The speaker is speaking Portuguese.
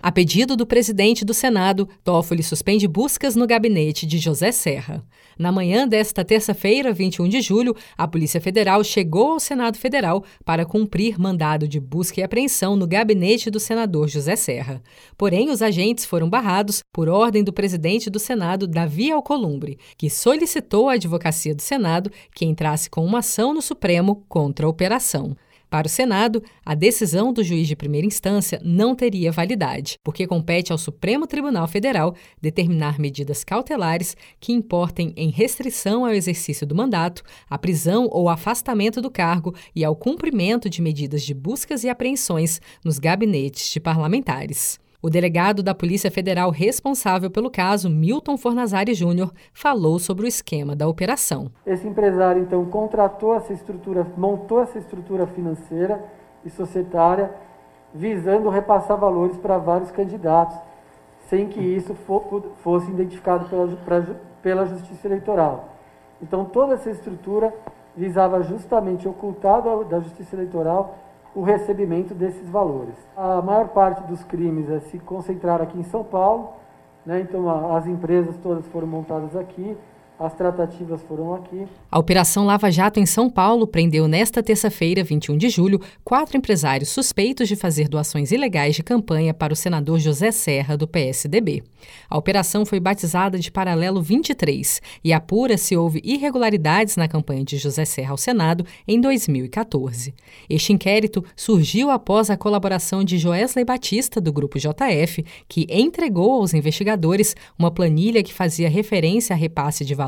A pedido do presidente do Senado, Toffoli suspende buscas no gabinete de José Serra. Na manhã desta terça-feira, 21 de julho, a Polícia Federal chegou ao Senado Federal para cumprir mandado de busca e apreensão no gabinete do senador José Serra. Porém, os agentes foram barrados por ordem do presidente do Senado, Davi Alcolumbre, que solicitou à advocacia do Senado que entrasse com uma ação no Supremo contra a operação. Para o Senado, a decisão do juiz de primeira instância não teria validade, porque compete ao Supremo Tribunal Federal determinar medidas cautelares que importem em restrição ao exercício do mandato, à prisão ou afastamento do cargo e ao cumprimento de medidas de buscas e apreensões nos gabinetes de parlamentares. O delegado da Polícia Federal responsável pelo caso, Milton Fornazari Júnior, falou sobre o esquema da operação. Esse empresário, então, contratou essa estrutura, montou essa estrutura financeira e societária, visando repassar valores para vários candidatos, sem que isso fosse identificado pela, pela Justiça Eleitoral. Então, toda essa estrutura visava justamente ocultar da Justiça Eleitoral o recebimento desses valores. A maior parte dos crimes é se concentrar aqui em São Paulo, né? então as empresas todas foram montadas aqui, as tratativas foram aqui. A Operação Lava Jato em São Paulo prendeu nesta terça-feira, 21 de julho, quatro empresários suspeitos de fazer doações ilegais de campanha para o senador José Serra, do PSDB. A operação foi batizada de Paralelo 23 e apura se houve irregularidades na campanha de José Serra ao Senado em 2014. Este inquérito surgiu após a colaboração de Joesley Batista, do Grupo JF, que entregou aos investigadores uma planilha que fazia referência a repasse de valores